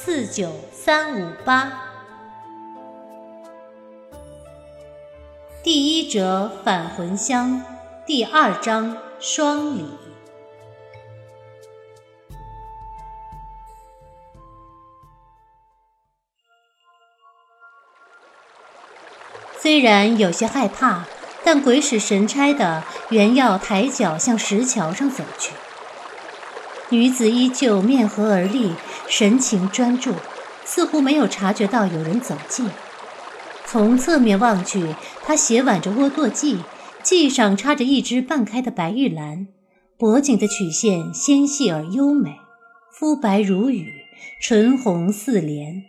四九三五八。第一折返魂香，第二章双礼。虽然有些害怕。但鬼使神差的，原要抬脚向石桥上走去。女子依旧面和而立，神情专注，似乎没有察觉到有人走近。从侧面望去，她斜挽着窝垛髻，髻上插着一只半开的白玉兰，脖颈的曲线纤细而优美，肤白如羽，唇红似莲。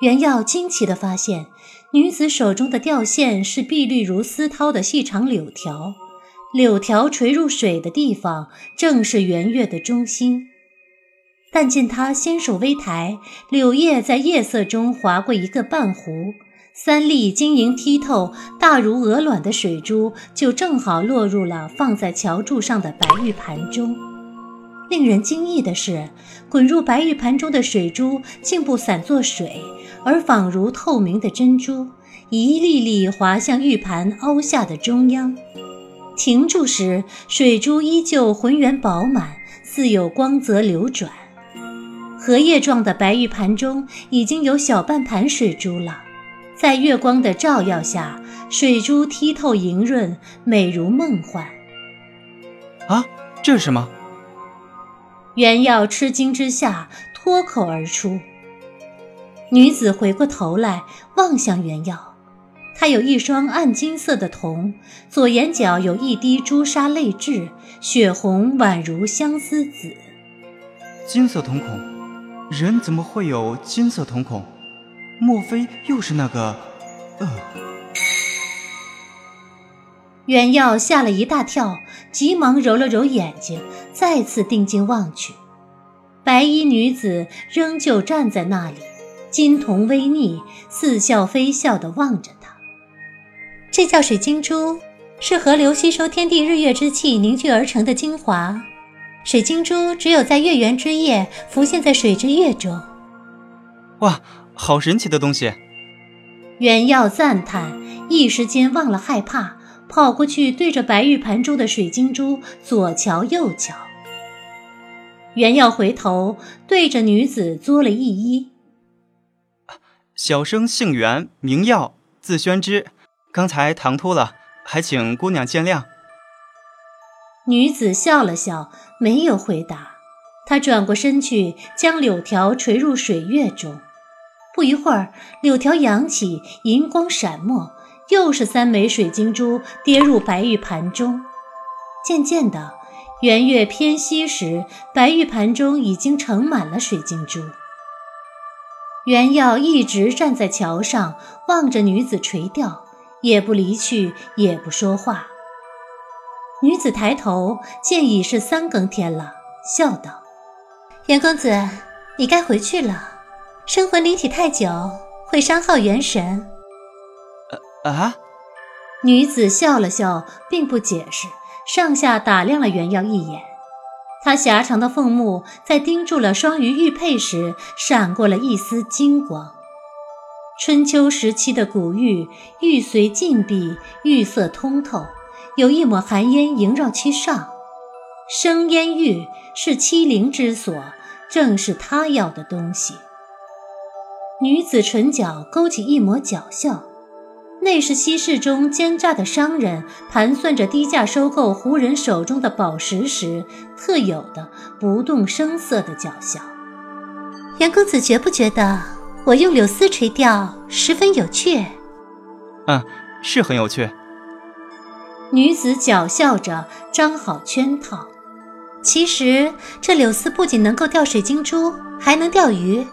袁耀惊奇地发现。女子手中的吊线是碧绿如丝绦的细长柳条，柳条垂入水的地方正是圆月的中心。但见他纤手微抬，柳叶在夜色中划过一个半弧，三粒晶莹剔透、大如鹅卵的水珠就正好落入了放在桥柱上的白玉盘中。令人惊异的是，滚入白玉盘中的水珠竟不散作水。而仿如透明的珍珠，一粒粒滑向玉盘凹下的中央。停住时，水珠依旧浑圆饱满，似有光泽流转。荷叶状的白玉盘中已经有小半盘水珠了，在月光的照耀下，水珠剔透莹润，美如梦幻。啊，这是什么？原耀吃惊之下脱口而出。女子回过头来望向原耀，她有一双暗金色的瞳，左眼角有一滴朱砂泪痣，血红宛如相思紫。金色瞳孔，人怎么会有金色瞳孔？莫非又是那个……呃？袁耀吓了一大跳，急忙揉了揉眼睛，再次定睛望去，白衣女子仍旧站在那里。金瞳微睨，似笑非笑地望着他。这叫水晶珠，是河流吸收天地日月之气凝聚而成的精华。水晶珠只有在月圆之夜浮现在水之月中。哇，好神奇的东西！袁耀赞叹，一时间忘了害怕，跑过去对着白玉盘中的水晶珠左瞧右瞧。袁耀回头对着女子作了一揖。小生姓袁，名耀，字宣之。刚才唐突了，还请姑娘见谅。女子笑了笑，没有回答。他转过身去，将柳条垂入水月中。不一会儿，柳条扬起，银光闪没，又是三枚水晶珠跌入白玉盘中。渐渐的，圆月偏西时，白玉盘中已经盛满了水晶珠。袁耀一直站在桥上，望着女子垂钓，也不离去，也不说话。女子抬头见已是三更天了，笑道：“袁公子，你该回去了。生魂离体太久，会伤耗元神。”啊！女子笑了笑，并不解释，上下打量了袁耀一眼。他狭长的凤目在盯住了双鱼玉佩时，闪过了一丝金光。春秋时期的古玉，玉髓尽碧，玉色通透，有一抹寒烟萦绕其上。生烟玉是欺凌之所，正是他要的东西。女子唇角勾起一抹狡笑。那是西市中奸诈的商人盘算着低价收购胡人手中的宝石时特有的不动声色的狡笑。袁公子觉不觉得我用柳丝垂钓十分有趣？嗯，是很有趣。女子狡笑着张好圈套。其实这柳丝不仅能够钓水晶珠，还能钓鱼。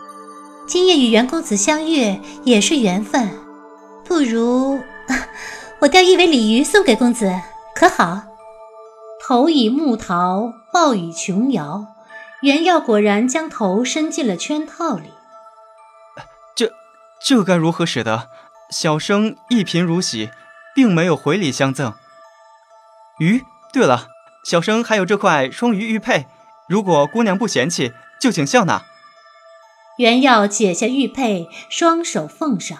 今夜与袁公子相遇也是缘分，不如 我钓一尾鲤鱼送给公子，可好？头以木桃，抱以琼瑶，袁耀果然将头伸进了圈套里。这这该如何使得？小生一贫如洗，并没有回礼相赠。鱼，对了，小生还有这块双鱼玉佩，如果姑娘不嫌弃，就请笑纳。袁耀解下玉佩，双手奉上，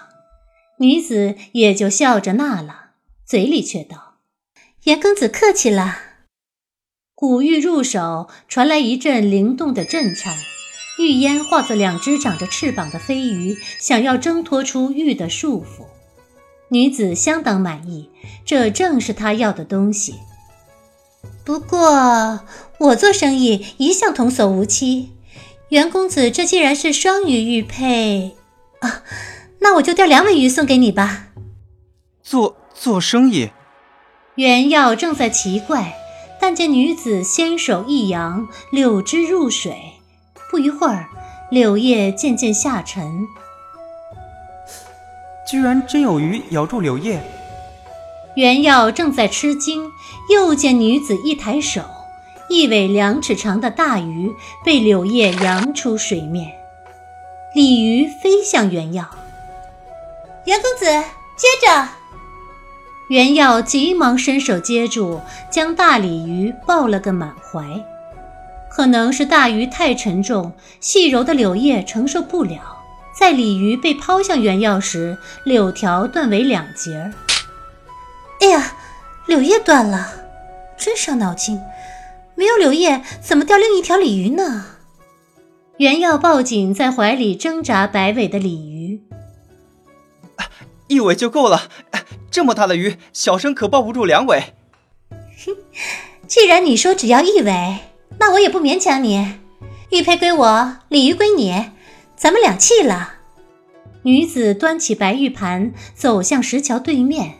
女子也就笑着纳了，嘴里却道：“袁公子客气了。”古玉入手，传来一阵灵动的震颤，玉烟化作两只长着翅膀的飞鱼，想要挣脱出玉的束缚。女子相当满意，这正是她要的东西。不过，我做生意一向童叟无欺。袁公子，这既然是双鱼玉佩啊，那我就钓两尾鱼送给你吧。做做生意，袁耀正在奇怪，但见女子纤手一扬，柳枝入水，不一会儿，柳叶渐渐下沉。居然真有鱼咬住柳叶！袁耀正在吃惊，又见女子一抬手。一尾两尺长的大鱼被柳叶扬出水面，鲤鱼飞向原耀。袁公子，接着！袁耀急忙伸手接住，将大鲤鱼抱了个满怀。可能是大鱼太沉重，细柔的柳叶承受不了，在鲤鱼被抛向原耀时，柳条断为两截儿。哎呀，柳叶断了，真伤脑筋。没有柳叶，怎么钓另一条鲤鱼呢？袁耀抱紧在怀里挣扎摆尾的鲤鱼，一尾就够了。这么大的鱼，小生可抱不住两尾。哼，既然你说只要一尾，那我也不勉强你。玉佩归我，鲤鱼归你，咱们两弃了。女子端起白玉盘，走向石桥对面，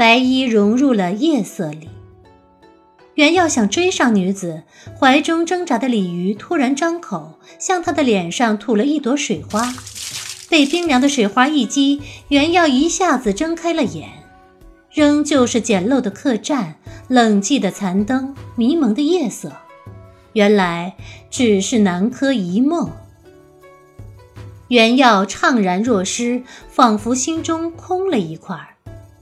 白衣融入了夜色里。原要想追上女子，怀中挣扎的鲤鱼突然张口，向他的脸上吐了一朵水花。被冰凉的水花一击，原耀一下子睁开了眼，仍旧是简陋的客栈，冷寂的残灯，迷蒙的夜色。原来只是南柯一梦。原耀怅然若失，仿佛心中空了一块儿。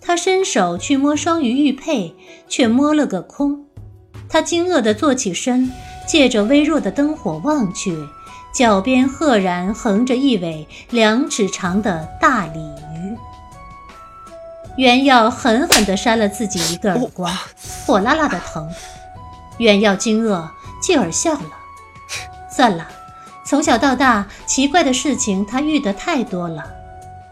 他伸手去摸双鱼玉佩，却摸了个空。他惊愕地坐起身，借着微弱的灯火望去，脚边赫然横着一尾两尺长的大鲤鱼。袁耀狠狠地扇了自己一个耳光，火辣辣的疼。袁耀惊愕，继而笑了。算了，从小到大，奇怪的事情他遇得太多了，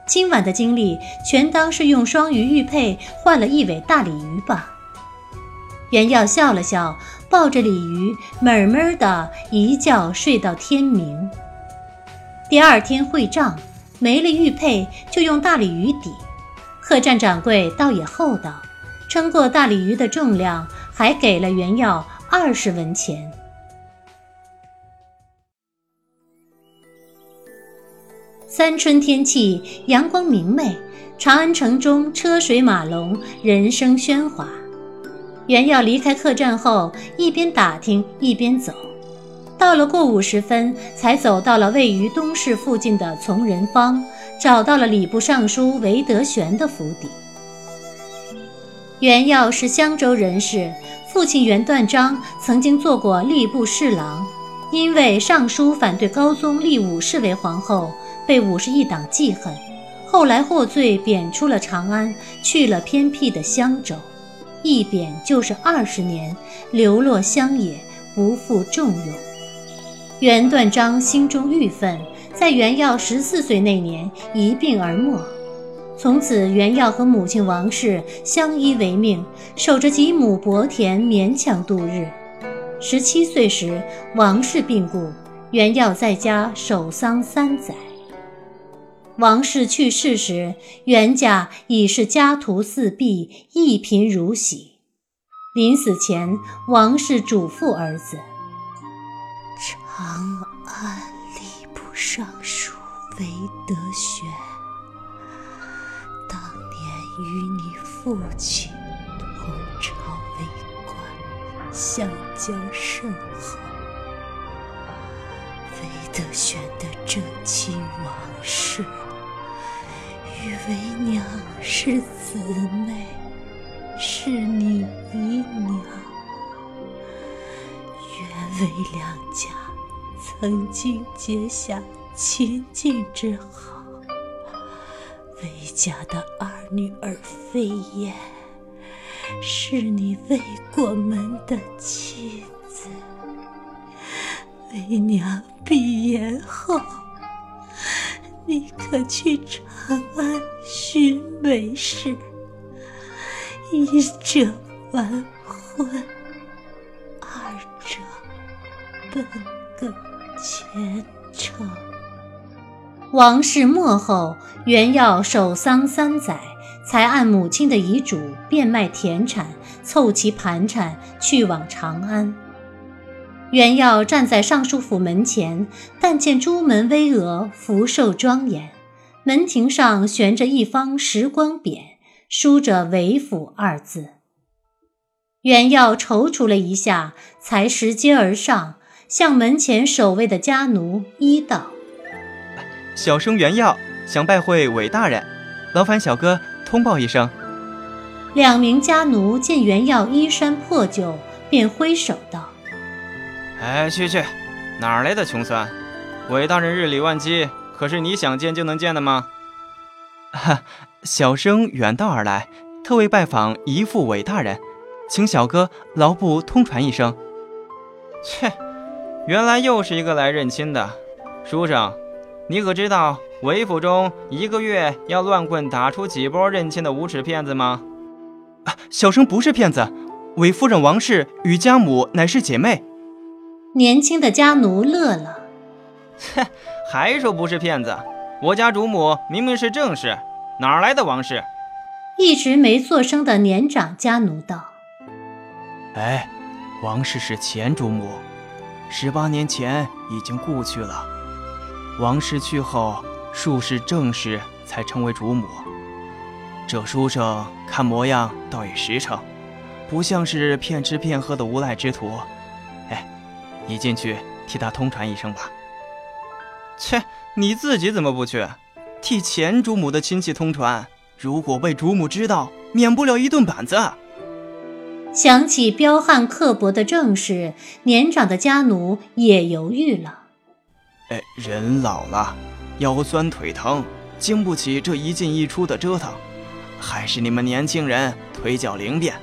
今晚的经历全当是用双鱼玉佩换了一尾大鲤鱼吧。袁耀笑了笑，抱着鲤鱼，闷闷的一觉睡到天明。第二天会账，没了玉佩，就用大鲤鱼抵。客栈掌柜倒也厚道，称过大鲤鱼的重量，还给了袁耀二十文钱。三春天气，阳光明媚，长安城中车水马龙，人声喧哗。袁耀离开客栈后，一边打听一边走，到了过午时分，才走到了位于东市附近的从仁坊，找到了礼部尚书韦德玄的府邸。袁耀是襄州人士，父亲袁断章曾经做过吏部侍郎，因为尚书反对高宗立武氏为皇后，被五十一党记恨，后来获罪贬出了长安，去了偏僻的襄州。一贬就是二十年，流落乡野，不负重用。袁断章心中郁愤，在袁耀十四岁那年一病而没。从此，袁耀和母亲王氏相依为命，守着几亩薄田，勉强度日。十七岁时，王氏病故，袁耀在家守丧三载。王氏去世时，袁家已是家徒四壁，一贫如洗。临死前，王氏嘱咐儿子：“长安吏部尚书韦德玄，当年与你父亲同朝为官，相交甚好。韦德玄的正妻王氏与为娘是姊妹，是你姨娘。原为两家曾经结下亲近之好，为家的二女儿飞燕是你未过门的妻子。为娘闭眼后，你可去长安寻美氏，一者完婚，二者奔个前程。王氏末后，原要守丧三载，才按母亲的遗嘱变卖田产，凑齐盘缠，去往长安。袁耀站在尚书府门前，但见朱门巍峨，福寿庄严。门庭上悬着一方石光匾，书着“韦府”二字。袁耀踌躇了一下，才拾阶而上，向门前守卫的家奴一道：“小生袁耀想拜会韦大人，劳烦小哥通报一声。”两名家奴见袁耀衣衫破旧，便挥手道。哎，去去，哪来的穷酸？韦大人日理万机，可是你想见就能见的吗？哈，小生远道而来，特为拜访姨父韦大人，请小哥劳不通传一声。切，原来又是一个来认亲的。书生，你可知道韦府中一个月要乱棍打出几波认亲的无耻骗子吗？啊，小生不是骗子，韦夫人王氏与家母乃是姐妹。年轻的家奴乐了，切，还说不是骗子？我家主母明明是正室，哪来的王氏？一直没做声的年长家奴道：“哎，王氏是前主母，十八年前已经故去了。王氏去后，数世正室才成为主母。这书生看模样倒也实诚，不像是骗吃骗喝的无赖之徒。”你进去替他通传一声吧。切，你自己怎么不去？替前主母的亲戚通传，如果被主母知道，免不了一顿板子。想起彪悍刻薄的正室，年长的家奴也犹豫了。哎，人老了，腰酸腿疼，经不起这一进一出的折腾，还是你们年轻人腿脚灵便。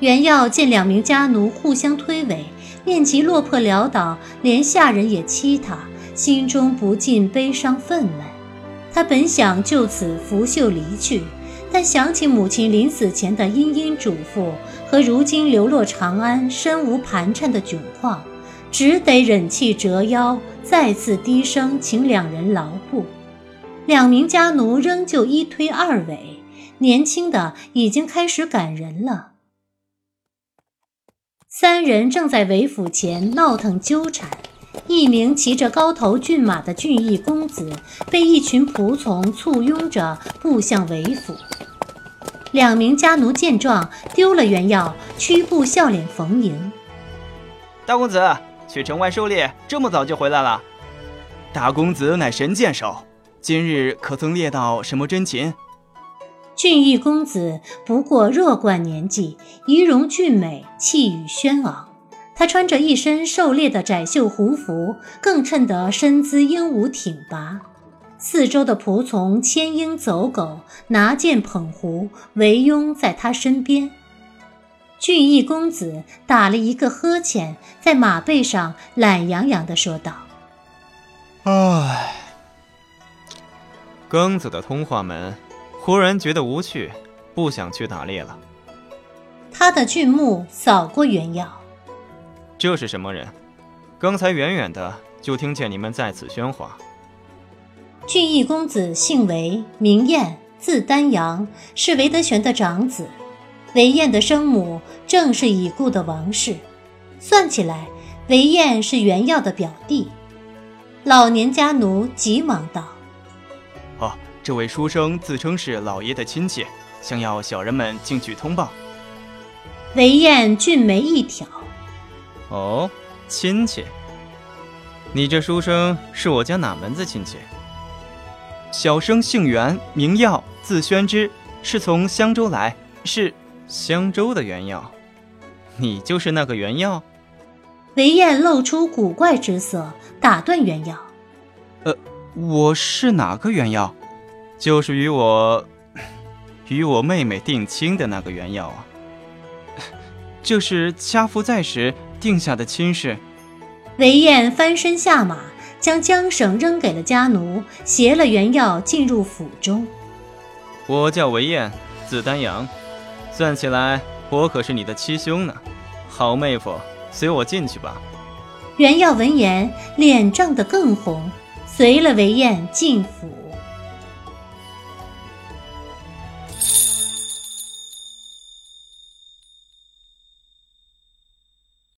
袁耀见两名家奴互相推诿。念及落魄潦倒，连下人也欺他，心中不禁悲伤愤懑。他本想就此拂袖离去，但想起母亲临死前的殷殷嘱咐和如今流落长安、身无盘缠的窘况，只得忍气折腰，再次低声请两人劳步。两名家奴仍旧一推二诿，年轻的已经开始赶人了。三人正在韦府前闹腾纠缠，一名骑着高头骏马的俊逸公子被一群仆从簇拥着步向韦府。两名家奴见状，丢了原药，屈步笑脸逢迎。大公子去城外狩猎，这么早就回来了？大公子乃神箭手，今日可曾猎到什么珍禽？俊逸公子不过弱冠年纪，仪容俊美，气宇轩昂。他穿着一身狩猎的窄袖胡服，更衬得身姿英武挺拔。四周的仆从牵鹰走狗，拿剑捧壶，围拥在他身边。俊逸公子打了一个呵欠，在马背上懒洋洋地说道：“唉，庚子的通化门。”忽然觉得无趣，不想去打猎了。他的俊目扫过袁耀，这是什么人？刚才远远的就听见你们在此喧哗。俊逸公子姓韦，名彦，字丹阳，是韦德玄的长子。韦燕的生母正是已故的王氏，算起来，韦燕是袁耀的表弟。老年家奴急忙道。这位书生自称是老爷的亲戚，想要小人们进去通报。韦燕俊眉一挑：“哦，亲戚？你这书生是我家哪门子亲戚？”小生姓袁，名耀，字宣之，是从襄州来，是襄州的袁耀。你就是那个袁耀？韦燕露出古怪之色，打断袁耀：“呃，我是哪个袁耀？就是与我与我妹妹定亲的那个原药啊。就是家父在时定下的亲事。”韦燕翻身下马。将缰绳扔给了家奴，携了原药进入府中。我叫韦燕，字丹阳，算起来我可是你的七兄呢。好妹夫，随我进去吧。原耀闻言，脸涨得更红，随了韦燕进府。